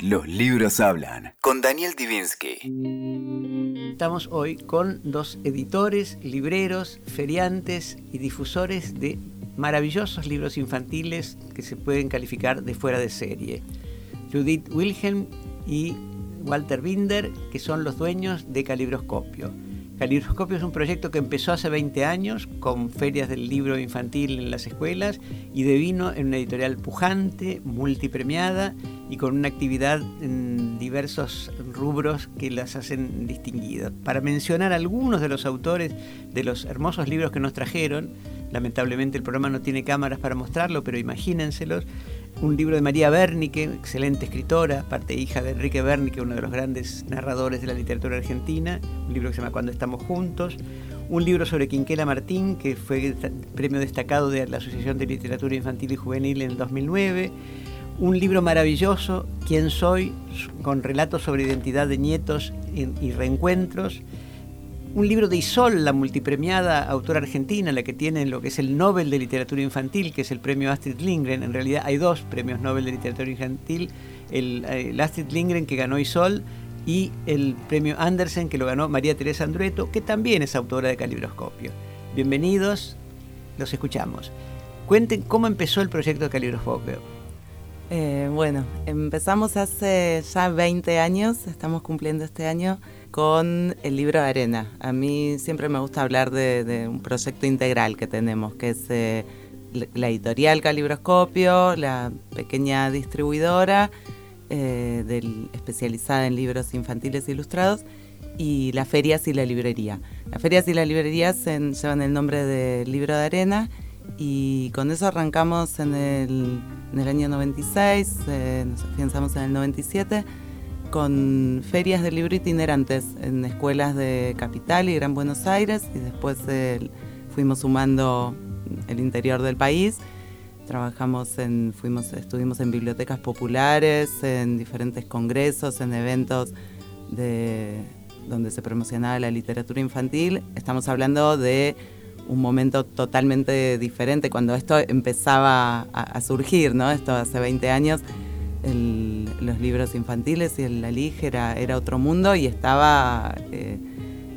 Los libros hablan. Con Daniel Divinsky. Estamos hoy con dos editores, libreros, feriantes y difusores de maravillosos libros infantiles que se pueden calificar de fuera de serie. Judith Wilhelm y Walter Binder, que son los dueños de Calibroscopio. Calibroscopio es un proyecto que empezó hace 20 años con ferias del libro infantil en las escuelas y devino en una editorial pujante, multipremiada y con una actividad en diversos rubros que las hacen distinguidas. Para mencionar algunos de los autores de los hermosos libros que nos trajeron, lamentablemente el programa no tiene cámaras para mostrarlo, pero imagínenselos, un libro de María Bernique, excelente escritora, parte hija de Enrique Bernique, uno de los grandes narradores de la literatura argentina, un libro que se llama Cuando estamos juntos, un libro sobre Quinquela Martín, que fue premio destacado de la Asociación de Literatura Infantil y Juvenil en el 2009, un libro maravilloso, Quién soy, con relatos sobre identidad de nietos y reencuentros, un libro de Isol, la multipremiada autora argentina, la que tiene lo que es el Nobel de Literatura Infantil, que es el premio Astrid Lindgren. En realidad hay dos premios Nobel de Literatura Infantil, el, Astrid Lindgren que ganó Isol y el premio Andersen que lo ganó María Teresa Andrueto, que también es autora de Calibroscopio. Bienvenidos, los escuchamos. Cuenten cómo empezó el proyecto de Calibroscopio. Eh, bueno, empezamos hace ya 20 años, estamos cumpliendo este año con el libro de arena. A mí siempre me gusta hablar de, un proyecto integral que tenemos, que es eh, la editorial Calibroscopio, la pequeña distribuidora eh, especializada en libros infantiles ilustrados y las ferias y la librería. Las ferias y las librerías llevan el nombre de Libro de Arena y con eso arrancamos en el, año 96, eh, nos afianzamos en el 97 con ferias de libro itinerantes en escuelas de Capital y Gran Buenos Aires y después fuimos sumando el interior del país. Trabajamos en, fuimos, estuvimos en bibliotecas populares, en diferentes congresos, en eventos de, donde se promocionaba la literatura infantil. Estamos hablando de un momento totalmente diferente cuando esto empezaba a, a surgir, ¿no? Esto hace 20 años los libros infantiles y el la era, era otro mundo y estaba eh,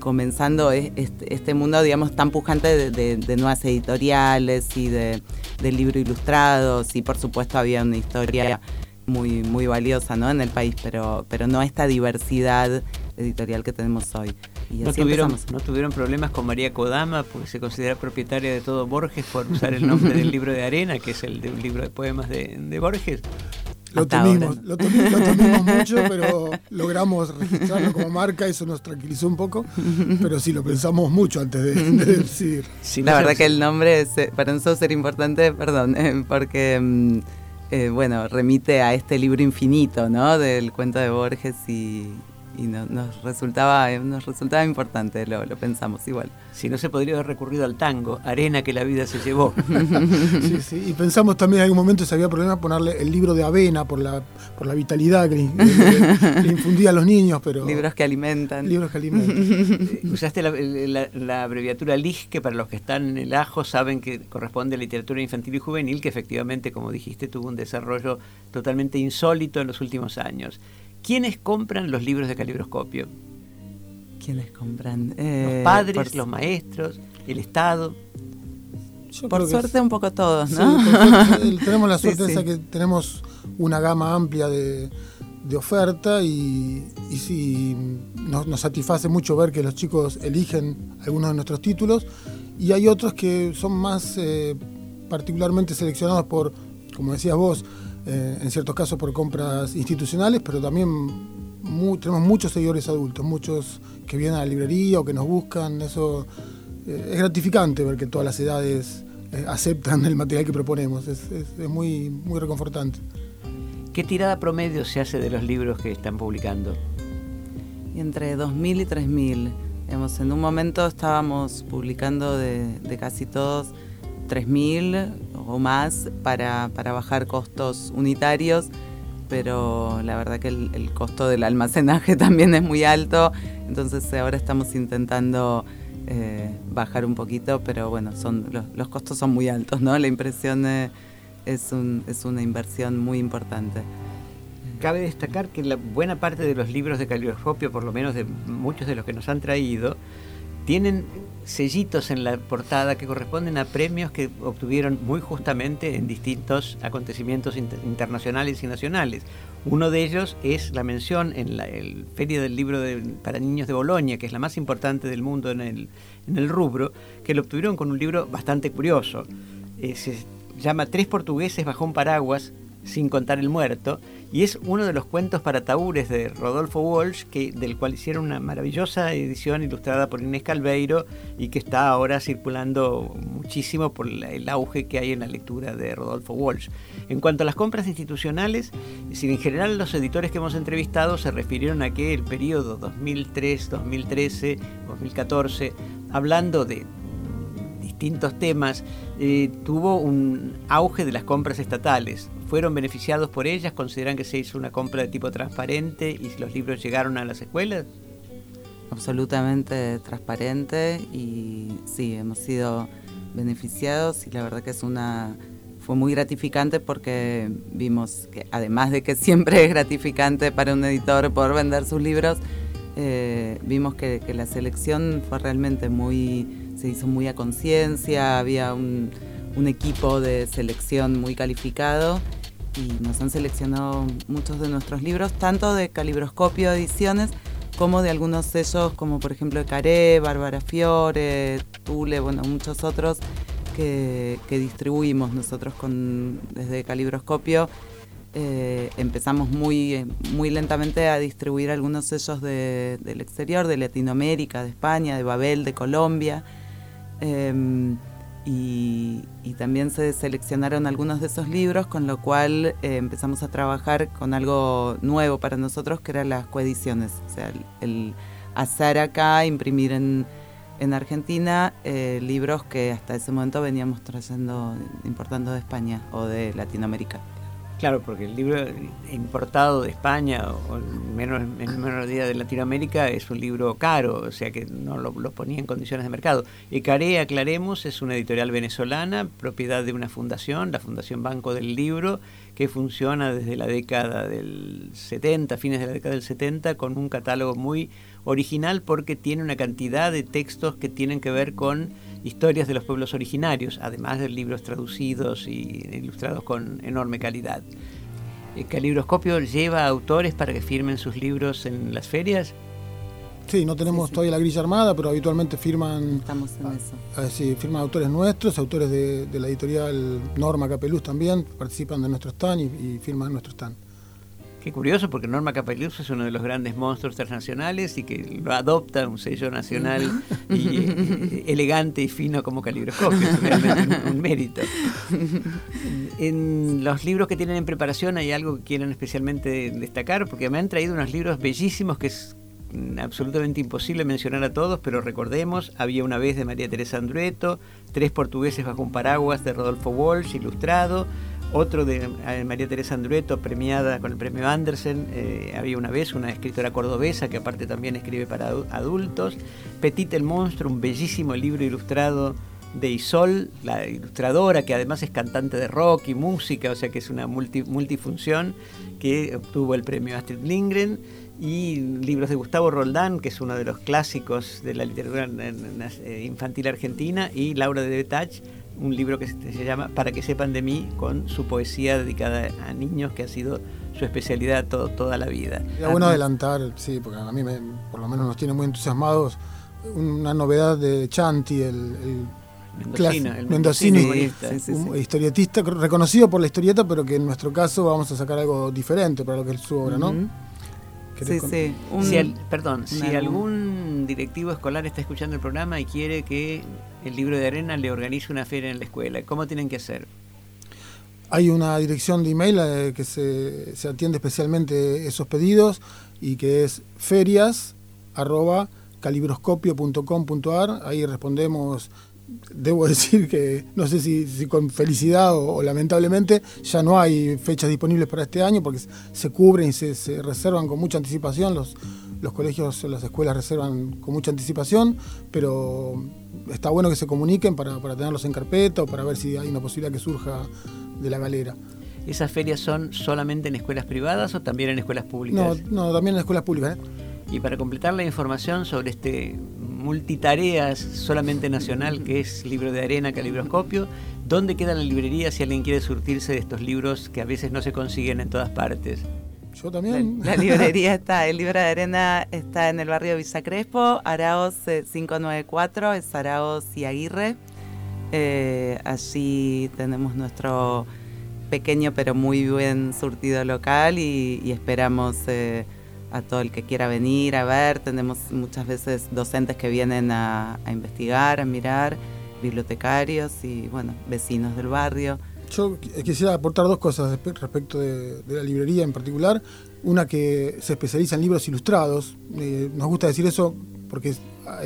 comenzando este, este, mundo, digamos, tan pujante de, nuevas editoriales y de, libros ilustrados y por supuesto había una historia muy, muy valiosa ¿no? en el país, pero, pero no esta diversidad editorial que tenemos hoy. No, tuvieron, no tuvieron problemas con María Kodama, porque se considera propietaria de todo Borges por usar el nombre del libro de arena, que es el de un libro de poemas de, de Borges. Lo temimos, lo, temimos mucho, pero logramos registrarlo como marca, eso nos tranquilizó un poco, pero sí lo pensamos mucho antes de, decir. Sí, la verdad que el nombre es, eh, para nosotros era importante, perdón, eh, porque mm, eh, bueno, remite a este libro infinito, ¿no? Del cuento de Borges y, y nos, resultaba, nos resultaba importante, lo, pensamos igual. Si no se podría haber recurrido al tango, arena que la vida se llevó. sí, sí, y pensamos también en algún momento si había problema ponerle el libro de avena por la, por la vitalidad que le, infundía a los niños, pero... Libros que alimentan. Libros que alimentan. Eh, usaste la, abreviatura LIG, que para los que están en el ajo saben que corresponde a literatura infantil y juvenil, que efectivamente, como dijiste, tuvo un desarrollo totalmente insólito en los últimos años. ¿Quiénes compran los libros de calibroscopio? ¿Quiénes compran? los eh, padres, los maestros, el Estado. por suerte un poco todos, ¿no? tenemos la suerte de que tenemos una gama amplia de, oferta y, y sí, nos, satisface mucho ver que los chicos eligen algunos de nuestros títulos y hay otros que son más eh, particularmente seleccionados por, como decías vos, eh, en ciertos casos por compras institucionales, pero también tenemos muchos seguidores adultos, muchos que vienen a la librería o que nos buscan. Eso eh, es gratificante ver que todas las edades eh, aceptan el material que proponemos. Es, muy, muy reconfortante. ¿Qué tirada promedio se hace de los libros que están publicando? Entre 2.000 y 3.000. en un momento estábamos publicando de, de casi todos 3.000 o más para, bajar costos unitarios, pero la verdad que el, costo del almacenaje también es muy alto, entonces ahora estamos intentando eh, bajar un poquito, pero bueno, son los, costos son muy altos, ¿no? La impresión es, un, es una inversión muy importante. cabe destacar que la buena parte de los libros de caligroscopio, por lo menos de muchos de los que nos han traído, tienen sellitos en la portada que corresponden a premios que obtuvieron muy justamente en distintos acontecimientos internacionales y nacionales. Uno de ellos es la mención en la Feria del Libro para Niños de Bolonia, que es la más importante del mundo en el, en el rubro, que lo obtuvieron con un libro bastante curioso. Eh, se llama Tres portugueses bajo un paraguas, sin contar el muerto, y es uno de los cuentos para taúres de Rodolfo Walsh, que, del cual hicieron una maravillosa edición ilustrada por Inés Calveiro y que está ahora circulando muchísimo por el auge que hay en la lectura de Rodolfo Walsh. En cuanto a las compras institucionales, si en general los editores que hemos entrevistado se refirieron a que el periodo 2003, 2013, 2014, hablando de distintos temas, eh, tuvo un auge de las compras estatales fueron beneficiados por ellas? ¿Consideran que se hizo una compra de tipo transparente y los libros llegaron a las escuelas? Absolutamente transparente y sí, hemos sido beneficiados y la verdad que es una fue muy gratificante porque vimos que además de que siempre es gratificante para un editor poder vender sus libros, eh, vimos que, que, la selección fue realmente muy, se hizo muy a conciencia, había un, un equipo de selección muy calificado y nos han seleccionado muchos de nuestros libros, tanto de calibroscopio ediciones como de algunos sellos como por ejemplo Caré, Bárbara Fiore, Tule, bueno, muchos otros que, distribuimos nosotros con, desde calibroscopio. Eh, empezamos muy, muy lentamente a distribuir algunos sellos del exterior, de Latinoamérica, de España, de Babel, de Colombia. Em, y, también se seleccionaron algunos de esos libros, con lo cual eh, empezamos a trabajar con algo nuevo para nosotros, que eran las coediciones, o sea, el, hacer acá, imprimir en, en Argentina eh, libros que hasta ese momento veníamos trayendo, importando de España o de Latinoamérica. Claro, porque el libro importado de España o en menos, en menor día de Latinoamérica es un libro caro, o sea que no lo, ponía en condiciones de mercado. Ecaré, aclaremos, es una editorial venezolana, propiedad de una fundación, la Fundación Banco del Libro, que funciona desde la década del 70, fines de la década del 70, con un catálogo muy original porque tiene una cantidad de textos que tienen que ver con historias de los pueblos originarios, además de libros traducidos y ilustrados con enorme calidad. ¿El eh, calibroscopio lleva a autores para que firmen sus libros en las ferias? Sí, no tenemos todavía la grilla armada, pero habitualmente firman. Estamos en eso. sí, firman autores nuestros, autores de, la editorial Norma Capeluz también, participan de nuestro stand y, y firman nuestro stand. Qué curioso, porque Norma Capellus es uno de los grandes monstruos transnacionales y que lo adopta un sello nacional y, elegante y fino como calibroscopio. Es realmente un, mérito. En los libros que tienen en preparación hay algo que quieren especialmente destacar, porque me han traído unos libros bellísimos que es absolutamente imposible mencionar a todos, pero recordemos, había una vez de María Teresa Andrueto, Tres portugueses bajo un paraguas de Rodolfo Walsh, ilustrado, otro de eh, María Teresa Andrueto, premiada con el premio Andersen, eh, había una vez una escritora cordobesa que aparte también escribe para adultos. Petit el Monstruo, un bellísimo libro ilustrado de Isol, la ilustradora, que además es cantante de rock y música, o sea que es una multifunción, que obtuvo el premio Astrid Lindgren, y libros de Gustavo Roldán, que es uno de los clásicos de la literatura eh, infantil argentina, y Laura de Betach, un libro que se llama Para que sepan de mí, con su poesía dedicada a niños, que ha sido su especialidad toda la vida. Es bueno adelantar, sí, porque a mí me, por lo menos nos tiene muy entusiasmados, una novedad de Chanti, el, el mendocino, un historietista reconocido por la historieta, pero que en nuestro caso vamos a sacar algo diferente para lo que es su obra, ¿no? Sí, sí. si perdón, si algún directivo escolar está escuchando el programa y quiere que el libro de arena le organice una feria en la escuela, ¿cómo tienen que hacer? Hay una dirección de email eh, que se, se, atiende especialmente esos pedidos y que es ferias Ahí respondemos debo decir que no sé si, con felicidad o, lamentablemente ya no hay fechas disponibles para este año porque se cubren y se, reservan con mucha anticipación, los, los colegios, las escuelas reservan con mucha anticipación, pero está bueno que se comuniquen para, tenerlos en carpeta o para ver si hay una posibilidad que surja de la galera. ¿Esas ferias son solamente en escuelas privadas o también en escuelas públicas? No, no también en escuelas públicas. ¿eh? Y para completar la información sobre este multitareas solamente nacional que es Libro de Arena, Calibroscopio, ¿dónde queda la librería si alguien quiere surtirse de estos libros que a veces no se consiguen en todas partes? Yo también. La, librería está, el libro de arena está en el barrio Villa Crespo, Araos 594, es Araos y Aguirre. Eh, allí tenemos nuestro pequeño pero muy bien surtido local y, esperamos eh, a todo el que quiera venir a ver. Tenemos muchas veces docentes que vienen a, investigar, a mirar, bibliotecarios y bueno, vecinos del barrio. Yo quisiera aportar dos cosas respecto de, la librería en particular. Una que se especializa en libros ilustrados. Eh, nos gusta decir eso porque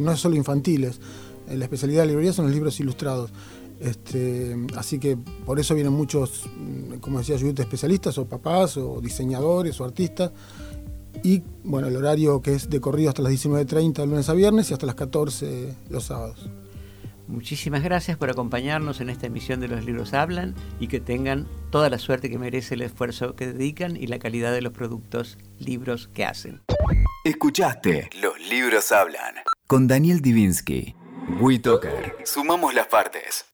no es solo infantiles eh, la especialidad de la librería son los libros ilustrados. Este, así que por eso vienen muchos, mm, como decía Judith, especialistas o papás o diseñadores o artistas. Y bueno, el horario que es de corrido hasta las 19.30 lunes a viernes y hasta las 14 los sábados. Muchísimas gracias por acompañarnos en esta emisión de Los Libros Hablan y que tengan toda la suerte que merece el esfuerzo que dedican y la calidad de los productos, libros que hacen. Escuchaste Los Libros Hablan con Daniel Divinsky. WeToker. Sumamos las partes.